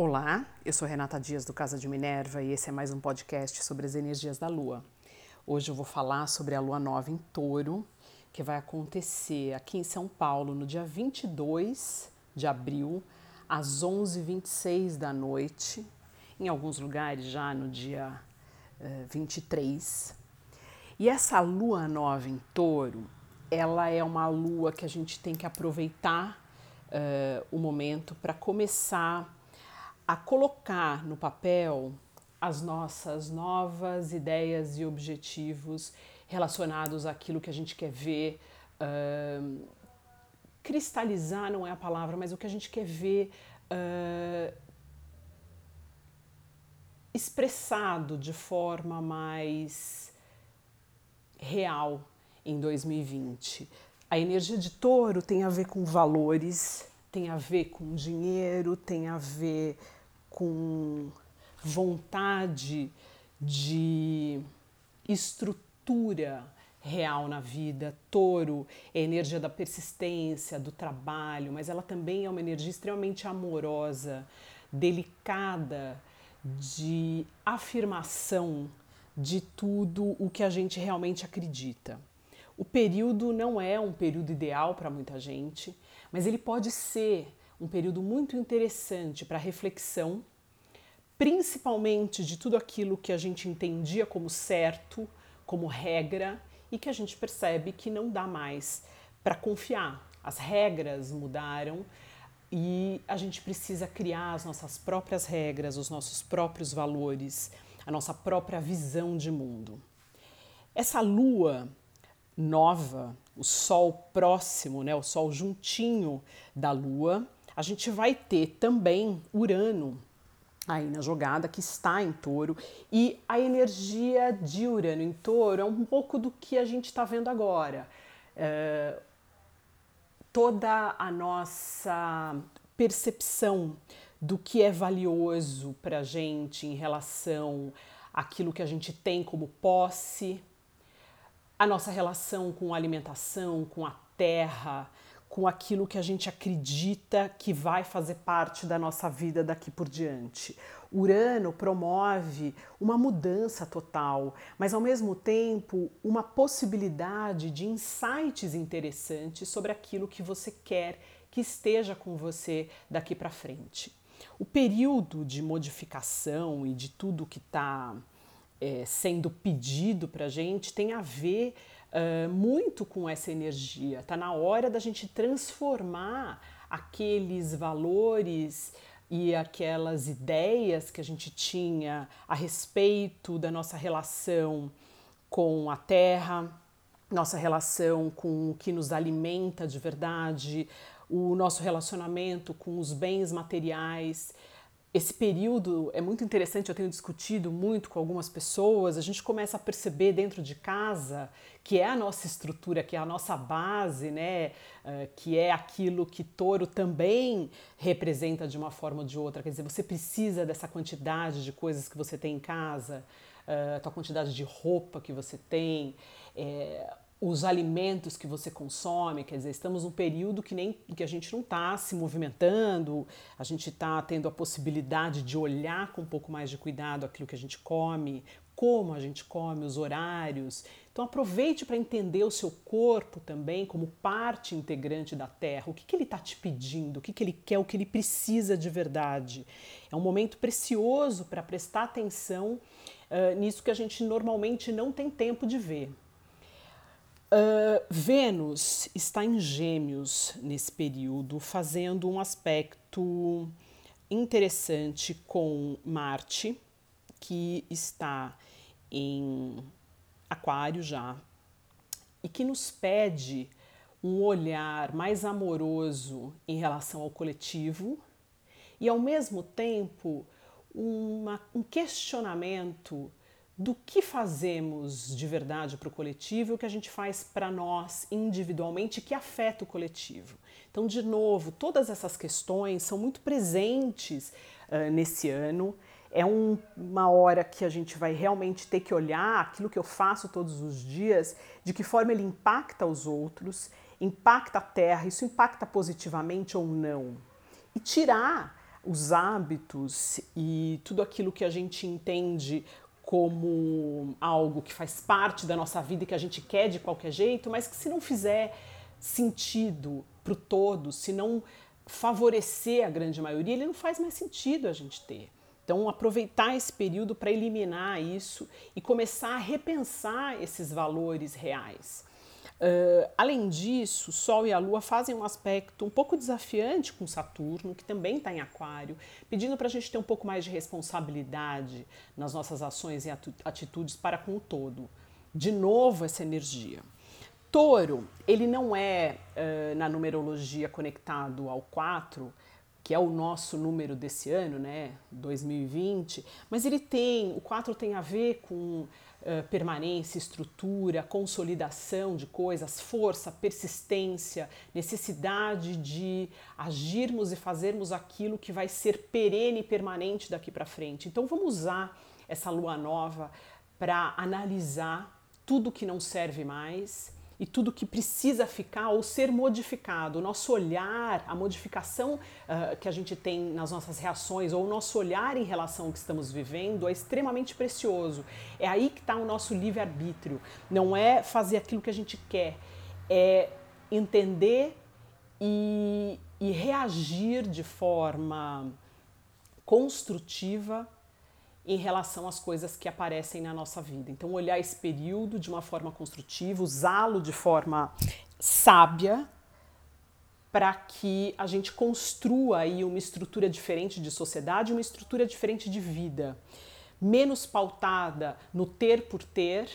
Olá, eu sou Renata Dias do Casa de Minerva e esse é mais um podcast sobre as energias da Lua. Hoje eu vou falar sobre a Lua Nova em Touro, que vai acontecer aqui em São Paulo no dia 22 de abril, às 11h26 da noite, em alguns lugares já no dia uh, 23. E essa Lua Nova em Touro, ela é uma lua que a gente tem que aproveitar uh, o momento para começar a colocar no papel as nossas novas ideias e objetivos relacionados àquilo que a gente quer ver. Uh, cristalizar não é a palavra, mas o que a gente quer ver uh, expressado de forma mais real em 2020. A energia de touro tem a ver com valores, tem a ver com dinheiro, tem a ver com vontade de estrutura real na vida. Touro é a energia da persistência, do trabalho, mas ela também é uma energia extremamente amorosa, delicada, de afirmação de tudo o que a gente realmente acredita. O período não é um período ideal para muita gente, mas ele pode ser um período muito interessante para reflexão, principalmente de tudo aquilo que a gente entendia como certo, como regra e que a gente percebe que não dá mais para confiar. As regras mudaram e a gente precisa criar as nossas próprias regras, os nossos próprios valores, a nossa própria visão de mundo. Essa lua nova, o sol próximo, né, o sol juntinho da lua, a gente vai ter também Urano aí na jogada, que está em touro, e a energia de Urano em touro é um pouco do que a gente está vendo agora. É, toda a nossa percepção do que é valioso para a gente em relação àquilo que a gente tem como posse, a nossa relação com a alimentação, com a terra, com aquilo que a gente acredita que vai fazer parte da nossa vida daqui por diante. Urano promove uma mudança total, mas ao mesmo tempo uma possibilidade de insights interessantes sobre aquilo que você quer que esteja com você daqui para frente. O período de modificação e de tudo que está é, sendo pedido para a gente tem a ver uh, muito com essa energia. Está na hora da gente transformar aqueles valores e aquelas ideias que a gente tinha a respeito da nossa relação com a terra, nossa relação com o que nos alimenta de verdade, o nosso relacionamento com os bens materiais esse período é muito interessante, eu tenho discutido muito com algumas pessoas. A gente começa a perceber dentro de casa que é a nossa estrutura, que é a nossa base, né? Uh, que é aquilo que touro também representa de uma forma ou de outra. Quer dizer, você precisa dessa quantidade de coisas que você tem em casa, uh, a tua quantidade de roupa que você tem. É, os alimentos que você consome, quer dizer, estamos num período que nem que a gente não está se movimentando, a gente está tendo a possibilidade de olhar com um pouco mais de cuidado aquilo que a gente come, como a gente come, os horários. Então aproveite para entender o seu corpo também como parte integrante da Terra. O que, que ele está te pedindo, o que, que ele quer, o que ele precisa de verdade. É um momento precioso para prestar atenção uh, nisso que a gente normalmente não tem tempo de ver. Uh, Vênus está em Gêmeos nesse período, fazendo um aspecto interessante com Marte, que está em Aquário já, e que nos pede um olhar mais amoroso em relação ao coletivo e, ao mesmo tempo, uma, um questionamento do que fazemos de verdade para o coletivo e o que a gente faz para nós individualmente que afeta o coletivo. Então, de novo, todas essas questões são muito presentes uh, nesse ano. É um, uma hora que a gente vai realmente ter que olhar aquilo que eu faço todos os dias, de que forma ele impacta os outros, impacta a Terra, isso impacta positivamente ou não. E tirar os hábitos e tudo aquilo que a gente entende como algo que faz parte da nossa vida e que a gente quer de qualquer jeito, mas que se não fizer sentido para o todo, se não favorecer a grande maioria, ele não faz mais sentido a gente ter. Então, aproveitar esse período para eliminar isso e começar a repensar esses valores reais. Uh, além disso, Sol e a Lua fazem um aspecto um pouco desafiante com Saturno, que também está em Aquário, pedindo para a gente ter um pouco mais de responsabilidade nas nossas ações e atitudes para com o todo. De novo, essa energia. Touro, ele não é uh, na numerologia conectado ao 4, que é o nosso número desse ano, né, 2020, mas ele tem, o 4 tem a ver com permanência, estrutura, consolidação de coisas, força, persistência, necessidade de agirmos e fazermos aquilo que vai ser perene e permanente daqui para frente. Então vamos usar essa lua nova para analisar tudo que não serve mais e tudo que precisa ficar ou ser modificado. O nosso olhar, a modificação uh, que a gente tem nas nossas reações ou o nosso olhar em relação ao que estamos vivendo é extremamente precioso. É aí que está o nosso livre-arbítrio. Não é fazer aquilo que a gente quer, é entender e, e reagir de forma construtiva em relação às coisas que aparecem na nossa vida. Então, olhar esse período de uma forma construtiva, usá-lo de forma sábia, para que a gente construa aí uma estrutura diferente de sociedade, uma estrutura diferente de vida, menos pautada no ter por ter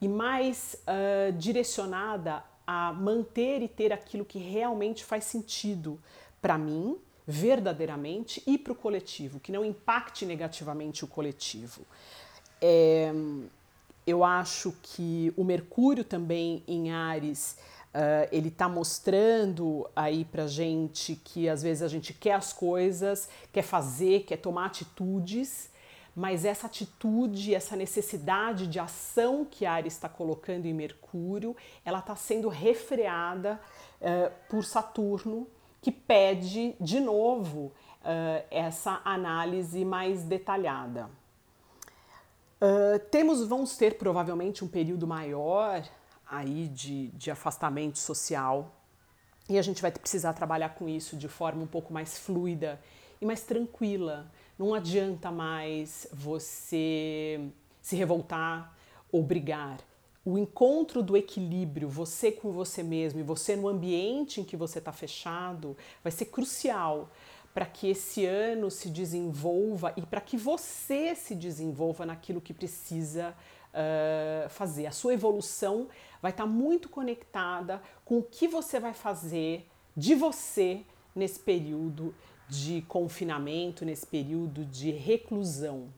e mais uh, direcionada a manter e ter aquilo que realmente faz sentido para mim, verdadeiramente e para o coletivo, que não impacte negativamente o coletivo. É, eu acho que o Mercúrio também em Ares, uh, ele está mostrando aí para gente que às vezes a gente quer as coisas, quer fazer, quer tomar atitudes, mas essa atitude, essa necessidade de ação que Ares está colocando em Mercúrio, ela está sendo refreada uh, por Saturno, que pede de novo uh, essa análise mais detalhada. Uh, temos, vamos ter provavelmente um período maior aí de, de afastamento social e a gente vai precisar trabalhar com isso de forma um pouco mais fluida e mais tranquila. Não adianta mais você se revoltar ou brigar o encontro do equilíbrio, você com você mesmo e você no ambiente em que você está fechado, vai ser crucial para que esse ano se desenvolva e para que você se desenvolva naquilo que precisa uh, fazer. A sua evolução vai estar tá muito conectada com o que você vai fazer de você nesse período de confinamento, nesse período de reclusão.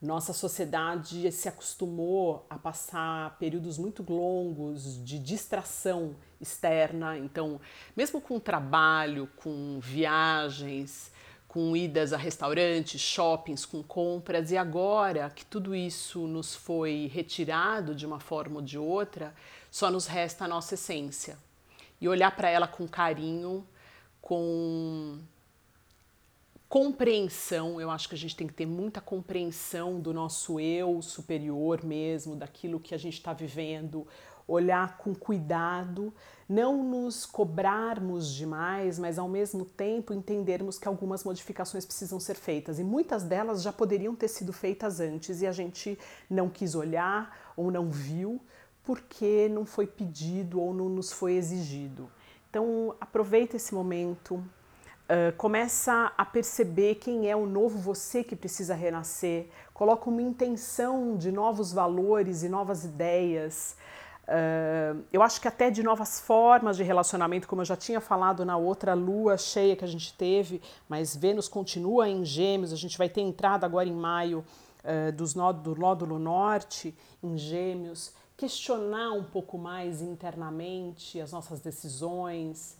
Nossa sociedade se acostumou a passar períodos muito longos de distração externa, então, mesmo com trabalho, com viagens, com idas a restaurantes, shoppings, com compras, e agora que tudo isso nos foi retirado de uma forma ou de outra, só nos resta a nossa essência. E olhar para ela com carinho, com compreensão, eu acho que a gente tem que ter muita compreensão do nosso eu superior mesmo, daquilo que a gente está vivendo, olhar com cuidado, não nos cobrarmos demais, mas ao mesmo tempo entendermos que algumas modificações precisam ser feitas e muitas delas já poderiam ter sido feitas antes e a gente não quis olhar ou não viu porque não foi pedido ou não nos foi exigido. Então aproveita esse momento, Uh, começa a perceber quem é o novo você que precisa renascer, coloca uma intenção de novos valores e novas ideias. Uh, eu acho que até de novas formas de relacionamento, como eu já tinha falado na outra lua cheia que a gente teve, mas Vênus continua em Gêmeos, a gente vai ter entrada agora em maio uh, dos do nódulo norte em Gêmeos, questionar um pouco mais internamente as nossas decisões,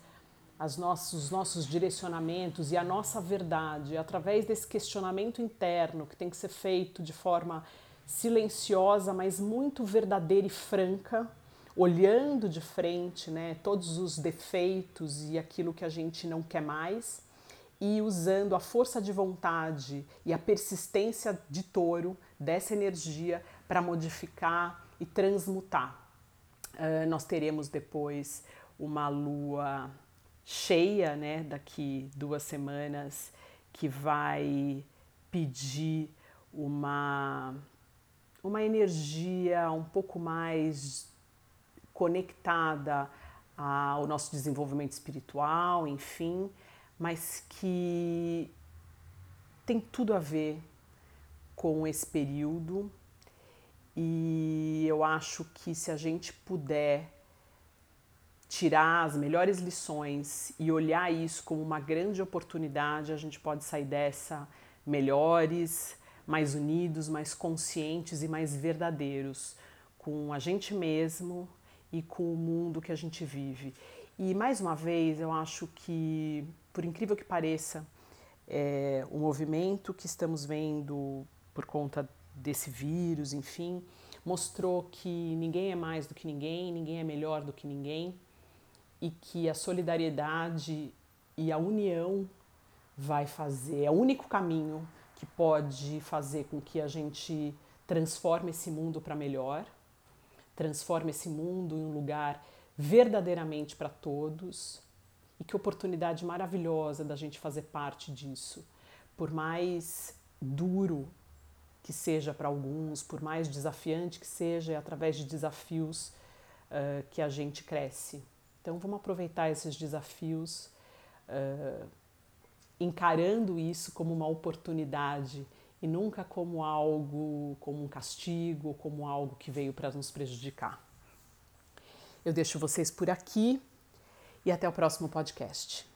as nossos, os nossos direcionamentos e a nossa verdade através desse questionamento interno que tem que ser feito de forma silenciosa, mas muito verdadeira e franca, olhando de frente né, todos os defeitos e aquilo que a gente não quer mais e usando a força de vontade e a persistência de touro dessa energia para modificar e transmutar. Uh, nós teremos depois uma lua cheia, né, daqui duas semanas, que vai pedir uma, uma energia um pouco mais conectada ao nosso desenvolvimento espiritual, enfim, mas que tem tudo a ver com esse período. E eu acho que se a gente puder tirar as melhores lições e olhar isso como uma grande oportunidade, a gente pode sair dessa melhores, mais unidos, mais conscientes e mais verdadeiros com a gente mesmo e com o mundo que a gente vive. E mais uma vez, eu acho que, por incrível que pareça, é, o movimento que estamos vendo por conta desse vírus, enfim, mostrou que ninguém é mais do que ninguém, ninguém é melhor do que ninguém e que a solidariedade e a união vai fazer, é o único caminho que pode fazer com que a gente transforme esse mundo para melhor, transforme esse mundo em um lugar verdadeiramente para todos. E que oportunidade maravilhosa da gente fazer parte disso. Por mais duro que seja para alguns, por mais desafiante que seja, é através de desafios uh, que a gente cresce. Então vamos aproveitar esses desafios, uh, encarando isso como uma oportunidade e nunca como algo, como um castigo, como algo que veio para nos prejudicar. Eu deixo vocês por aqui e até o próximo podcast.